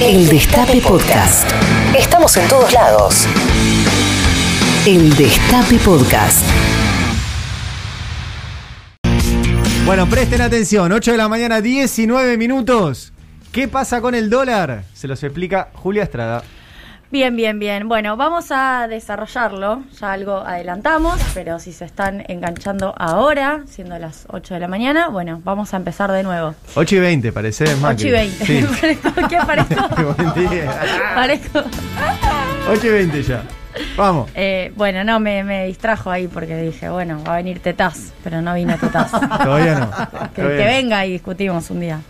El Destape Podcast. Estamos en todos lados. El Destape Podcast. Bueno, presten atención, 8 de la mañana, 19 minutos. ¿Qué pasa con el dólar? Se los explica Julia Estrada. Bien, bien, bien. Bueno, vamos a desarrollarlo. Ya algo adelantamos, pero si se están enganchando ahora, siendo las 8 de la mañana, bueno, vamos a empezar de nuevo. 8 y 20, parece más 8 y 20. Sí. ¿Qué parezco? Parezco. 8 y 20 ya. Vamos. Eh, bueno, no, me, me distrajo ahí porque dije, bueno, va a venir Tetaz, pero no vino Tetaz. Todavía no. que, Todavía que venga y discutimos un día.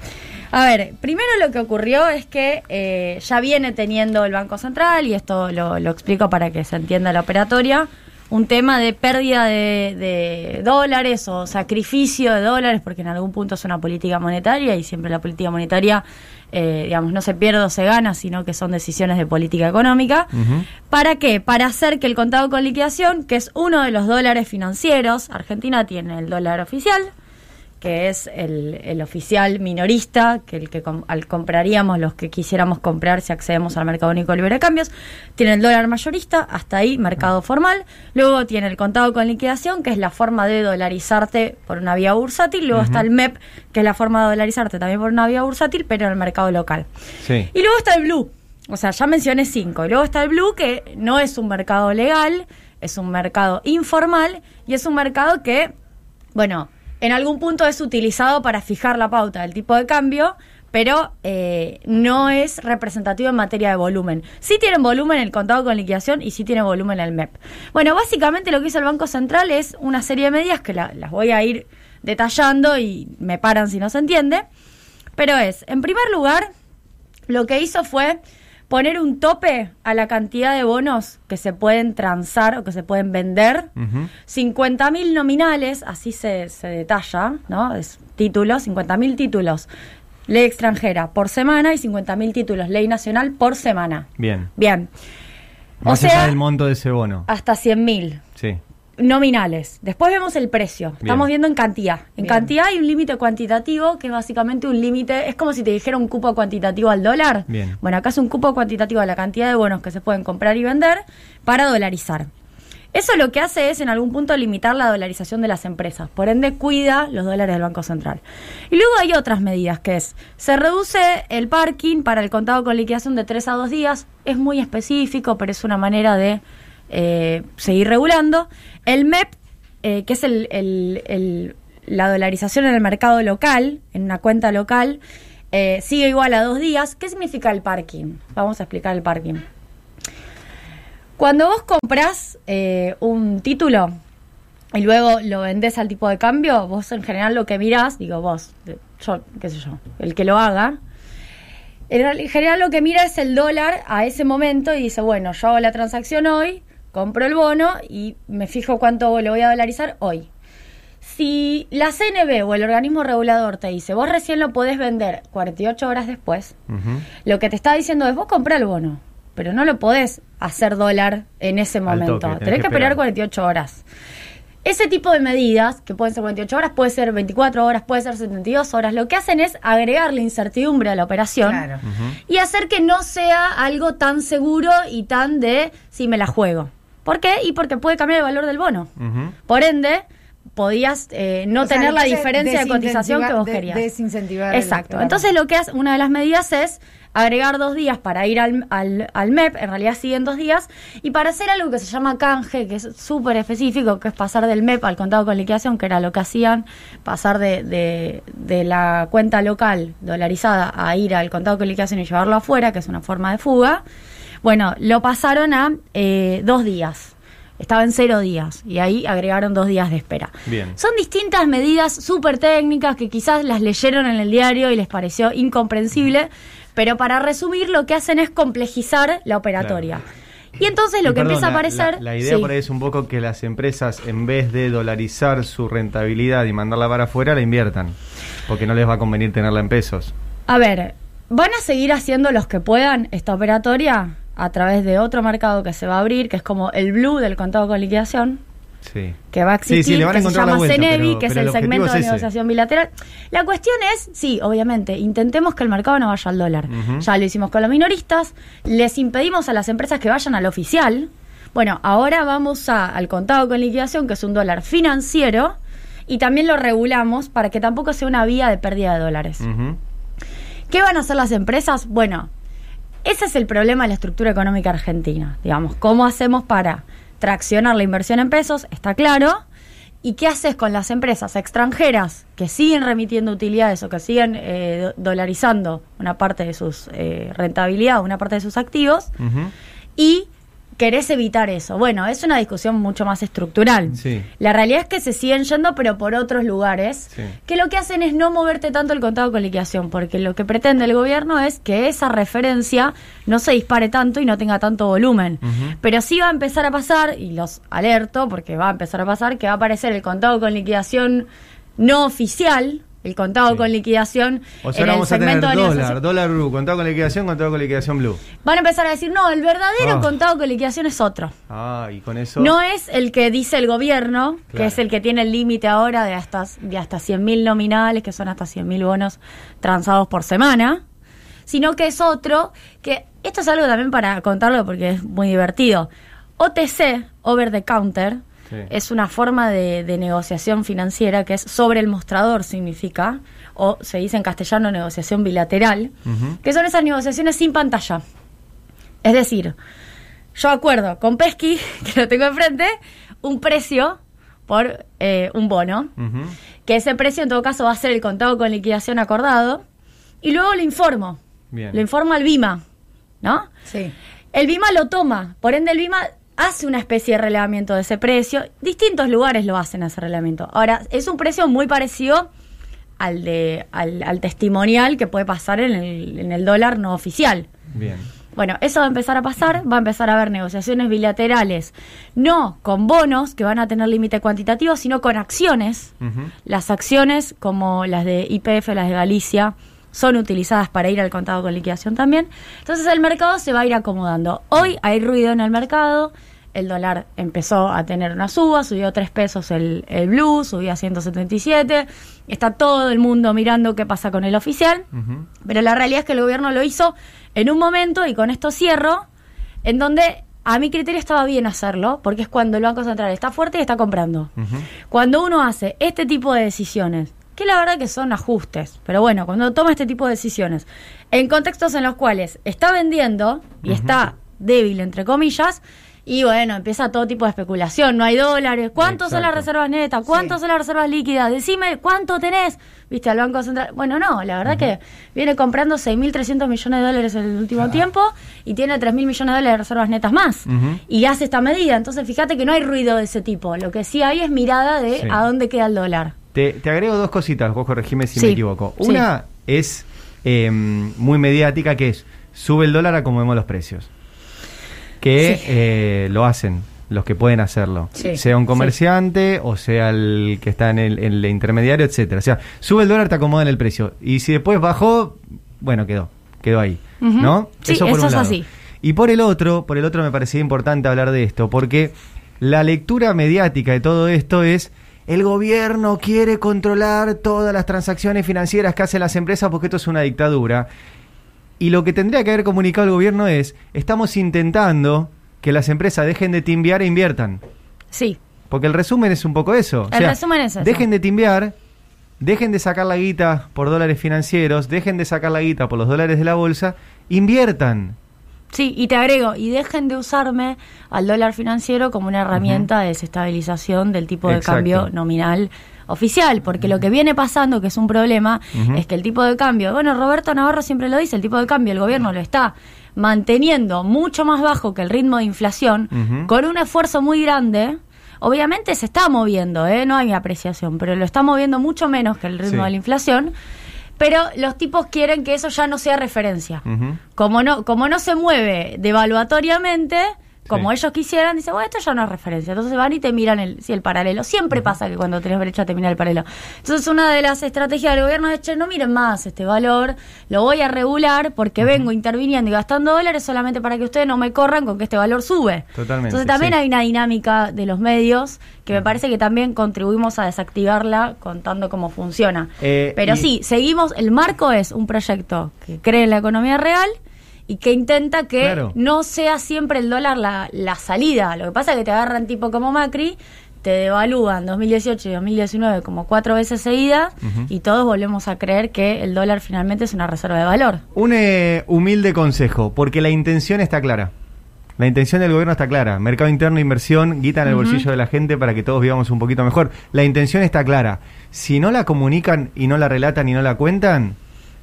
A ver, primero lo que ocurrió es que eh, ya viene teniendo el Banco Central, y esto lo, lo explico para que se entienda la operatoria, un tema de pérdida de, de dólares o sacrificio de dólares, porque en algún punto es una política monetaria y siempre la política monetaria, eh, digamos, no se pierde o se gana, sino que son decisiones de política económica. ¿Para qué? Para hacer que el contado con liquidación, que es uno de los dólares financieros, Argentina tiene el dólar oficial, que es el, el oficial minorista, que el que com- al compraríamos los que quisiéramos comprar si accedemos al mercado único libre de cambios. Tiene el dólar mayorista, hasta ahí mercado formal. Luego tiene el contado con liquidación, que es la forma de dolarizarte por una vía bursátil. Luego está el MEP, que es la forma de dolarizarte también por una vía bursátil, pero en el mercado local. Sí. Y luego está el blue. O sea, ya mencioné cinco. Y luego está el blue, que no es un mercado legal, es un mercado informal y es un mercado que, bueno, en algún punto es utilizado para fijar la pauta del tipo de cambio, pero eh, no es representativo en materia de volumen. Sí tienen volumen el contado con liquidación y sí tiene volumen el MEP. Bueno, básicamente lo que hizo el Banco Central es una serie de medidas que la- las voy a ir detallando y me paran si no se entiende. Pero es, en primer lugar, lo que hizo fue poner un tope a la cantidad de bonos que se pueden transar o que se pueden vender. Ujú. 50.000 nominales, así se, se detalla, ¿no? Es títulos, 50.000 títulos, ley extranjera por semana y 50.000 títulos, ley nacional por semana. Bien. Bien. O Más allá sea, del monto de ese bono. hasta 100.000 Sí. Nominales. Después vemos el precio. Bien. Estamos viendo en cantidad. En Bien. cantidad hay un límite cuantitativo que es básicamente un límite, es como si te dijera un cupo cuantitativo al dólar. Bien. Bueno, acá es un cupo cuantitativo a la cantidad de bonos que se pueden comprar y vender para dolarizar. Eso lo que hace es en algún punto limitar la dolarización de las empresas, por ende cuida los dólares del Banco Central. Y luego hay otras medidas que es, se reduce el parking para el contado con liquidación de 3 a 2 días, es muy específico, pero es una manera de eh, seguir regulando. El MEP, eh, que es el, la dolarización en el mercado local, en una cuenta local, eh, sigue igual a dos días. ¿Qué significa el parking? Vamos a explicar el parking. Cuando vos comprás eh, un título y luego lo vendés al tipo de cambio, vos en general lo que mirás, digo vos, yo, qué sé yo, el que lo haga, en general lo que mira es el dólar a ese momento y dice, bueno, yo hago la transacción hoy, compro el bono y me fijo cuánto lo voy a dolarizar hoy. Si la CNB o el organismo regulador te dice, vos recién lo podés vender 48 horas después, lo que te está diciendo es, vos comprá el bono, pero no lo podés hacer dólar en ese momento. toque, tenés tenés que que esperar esperar. 48 horas. Ese tipo de medidas, que pueden ser 48 horas, puede ser 24 horas, puede ser 72 horas, lo que hacen es agregarle incertidumbre a la operación Claro. y hacer que no sea algo tan seguro y tan de si me la juego. ¿Por qué? Y porque puede cambiar el valor del bono. Por ende, podías eh, no O sea, tener la diferencia de cotización que vos de- querías. desincentivar el- Exacto. claro. Entonces lo que hace, una de las medidas es agregar dos días para ir al, al, al MEP, en realidad siguen dos días, y para hacer algo que se llama canje, que es súper específico, que es pasar del MEP al contado con liquidación, que era lo que hacían, pasar de, de, de la cuenta local dolarizada a ir al contado con liquidación y llevarlo afuera, que es una forma de fuga, bueno, lo pasaron a eh, dos días. Estaba en cero días y ahí agregaron dos días de espera. Bien. Son distintas medidas súper técnicas que quizás las leyeron en el diario y les pareció incomprensible, pero para resumir lo que hacen es complejizar la operatoria. Y entonces lo Y que empieza a aparecer... La, la idea Sí. por ahí es un poco que las empresas, en vez de dolarizar su rentabilidad y mandarla para afuera, la inviertan. Porque no les va a convenir tenerla en pesos. A ver, van a seguir haciendo los que puedan esta operatoria a través de otro mercado que se va a abrir, que es como el blue del contado con liquidación. Sí. que va a Sí, sí, existir, que se llama vuelta, CENEVI, pero- que es el segmento es de negociación bilateral. La cuestión es, sí, obviamente, intentemos que el mercado no vaya al dólar. Ya lo hicimos con los minoristas, les impedimos a las empresas que vayan al oficial. Bueno, ahora vamos a- al contado con liquidación, que es un dólar financiero, y también lo regulamos para que tampoco sea una vía de pérdida de dólares. ¿Qué van a hacer las empresas? Bueno, ese es el problema de la estructura económica argentina. Digamos, ¿cómo hacemos para traccionar la inversión en pesos? Está claro. ¿Y qué haces con las empresas extranjeras que siguen remitiendo utilidades o que siguen eh, do- dolarizando una parte de sus eh, rentabilidad, una parte de sus activos? Y querés evitar eso. Bueno, es una discusión mucho más estructural. Sí. La realidad es que se siguen yendo, pero por otros lugares, Sí. que lo que hacen es no moverte tanto el contado con liquidación, porque lo que pretende el gobierno es que esa referencia no se dispare tanto y no tenga tanto volumen. Pero sí va a empezar a pasar, y los alerto, porque va a empezar a pasar, que va a aparecer el contado con liquidación no oficial, el contado Sí. con liquidación O sea, en ahora el vamos a tener dólar, dólar blue, contado con liquidación, contado con liquidación blue. Van a empezar a decir, no, el verdadero Ah. contado con liquidación es otro. Ah, y con eso. No es el que dice el gobierno, que es el que tiene el límite ahora de hasta, de hasta 100.000 nominales, que son hasta 100.000 bonos transados por semana, sino que es otro, que esto es algo también para contarlo porque es muy divertido. OTC, over the counter, Sí. es una forma de, de negociación financiera que es sobre el mostrador, significa, o se dice en castellano negociación bilateral, que son esas negociaciones sin pantalla. Es decir, yo acuerdo con Pesky, que lo tengo enfrente, un precio por eh, un bono, que ese precio en todo caso va a ser el contado con liquidación acordado, y luego lo informo. Bien. Lo informo al BIMA, ¿no? Sí. El BIMA lo toma, por ende el BIMA hace una especie de relevamiento de ese precio. Distintos lugares lo hacen ese relevamiento. Ahora, es un precio muy parecido al de al, al testimonial que puede pasar en el, en el dólar no oficial. Bien. Bueno, eso va a empezar a pasar, va a empezar a haber negociaciones bilaterales, no con bonos que van a tener límite cuantitativo, sino con acciones. Las acciones, como las de IPF, las de Galicia, son utilizadas para ir al contado con liquidación también. Entonces el mercado se va a ir acomodando. Hoy hay ruido en el mercado, el dólar empezó a tener una suba, subió 3 pesos el, el blue, subió a 177, está todo el mundo mirando qué pasa con el oficial. Pero la realidad es que el gobierno lo hizo en un momento, y con esto cierro, en donde a mi criterio estaba bien hacerlo, porque es cuando el Banco Central está fuerte y está comprando. Cuando uno hace este tipo de decisiones, que la verdad que son ajustes, pero bueno, cuando toma este tipo de decisiones, en contextos en los cuales está vendiendo y está débil, entre comillas, y bueno, empieza todo tipo de especulación, no hay dólares, ¿cuántos son las reservas netas? ¿Cuántos Sí. son las reservas líquidas? Decime, ¿cuánto tenés? ¿Viste al Banco Central? Bueno, no, la verdad que viene comprando 6.300 millones de dólares en el último tiempo y tiene 3.000 millones de dólares de reservas netas más. Y hace esta medida. Entonces, fíjate que no hay ruido de ese tipo. Lo que sí hay es mirada de Sí. a dónde queda el dólar. Te, te agrego dos cositas, vos corregime si Sí, me equivoco. sí. Una es eh, muy mediática, que es sube el dólar a como vemos los precios. Que Sí. eh, lo hacen los que pueden hacerlo. Sí, Sea un comerciante o sea el que está en el, en el intermediario, etcétera. O sea, sube el dólar, te acomoda en el precio. Y si después bajó, bueno, quedó. Quedó ahí. ¿No? Sí, por eso un es lado. así. Y por el otro, por el otro me parecía importante hablar de esto, porque la lectura mediática de todo esto es el gobierno quiere controlar todas las transacciones financieras que hacen las empresas porque esto es una dictadura. Y lo que tendría que haber comunicado el gobierno es, estamos intentando que las empresas dejen de timbiar e inviertan. Sí. Porque el resumen es un poco eso. O El sea, resumen es eso. Dejen de timbiar, dejen de sacar la guita por dólares financieros, dejen de sacar la guita por los dólares de la bolsa, inviertan. Sí, y te agrego, y dejen de usarme al dólar financiero como una herramienta de desestabilización del tipo de Exacto. cambio nominal oficial, porque lo que viene pasando, que es un problema, es que el tipo de cambio, bueno, Roberto Navarro siempre lo dice, el tipo de cambio, el gobierno lo está manteniendo mucho más bajo que el ritmo de inflación, con un esfuerzo muy grande. Obviamente se está moviendo, ¿eh? no hay apreciación, pero lo está moviendo mucho menos que el ritmo Sí. de la inflación. Pero los tipos quieren que eso ya no sea referencia. Como no, como no se mueve devaluatoriamente, como Sí. ellos quisieran, dicen, bueno, esto ya no es referencia. Entonces van y te miran el, sí, el paralelo. Siempre pasa que cuando tenés brecha te mira el paralelo. Entonces una de las estrategias del gobierno es, che, no miren más este valor, lo voy a regular porque vengo interviniendo y gastando dólares solamente para que ustedes no me corran con que este valor sube. Totalmente, Entonces también sí. hay una dinámica de los medios que me parece que también contribuimos a desactivarla contando cómo funciona. Eh, Pero y- sí, seguimos, el marco es un proyecto que cree en la economía real y que intenta que Claro. no sea siempre el dólar la, la salida. Lo que pasa es que te agarran tipo como Macri, te devalúan 2018 y 2019 como cuatro veces seguidas y todos volvemos a creer que el dólar finalmente es una reserva de valor. Un eh, humilde consejo, porque la intención está clara. La intención del gobierno está clara. Mercado interno, inversión, guita en el bolsillo de la gente para que todos vivamos un poquito mejor. La intención está clara. Si no la comunican y no la relatan y no la cuentan,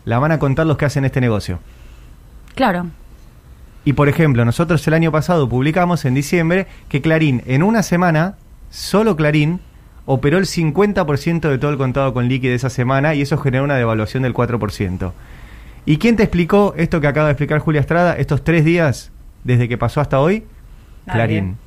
la van a contar los que hacen este negocio. Claro. Y por ejemplo, nosotros el año pasado publicamos en diciembre que Clarín en una semana, solo Clarín, operó el 50% de todo el contado con liqui de esa semana y eso generó una devaluación del 4%. ¿Y quién te explicó esto que acaba de explicar Julia Estrada, estos tres días desde que pasó hasta hoy? Nadie. Clarín.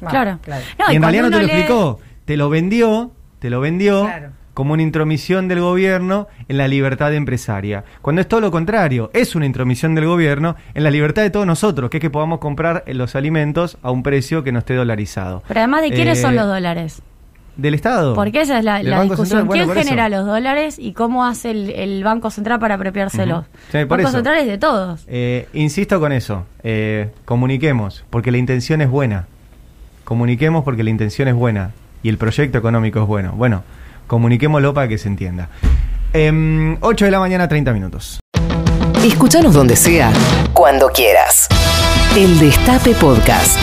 Claro. No, y en realidad no te lo lee- explicó, te lo vendió, te lo vendió Claro. Como una intromisión del gobierno en la libertad empresaria. Cuando es todo lo contrario, es una intromisión del gobierno en la libertad de todos nosotros, que es que podamos comprar eh, los alimentos a un precio que no esté dolarizado. Pero además de quiénes Eh, son los dólares. Del Estado. Porque esa es la, discusión. Bueno, ¿Quién eso. genera los dólares y cómo hace el, el Banco Central para apropiárselos? Ujú. Sí, El Banco eso. Central es de todos. Eh, insisto con eso, eh, comuniquemos, porque la intención es buena. Comuniquemos porque la intención es buena y el proyecto económico es bueno. Bueno, comuniquémoslo para que se entienda. Em, 8 de la mañana, 30 minutos. Escúchanos donde sea, cuando quieras. El Destape Podcast.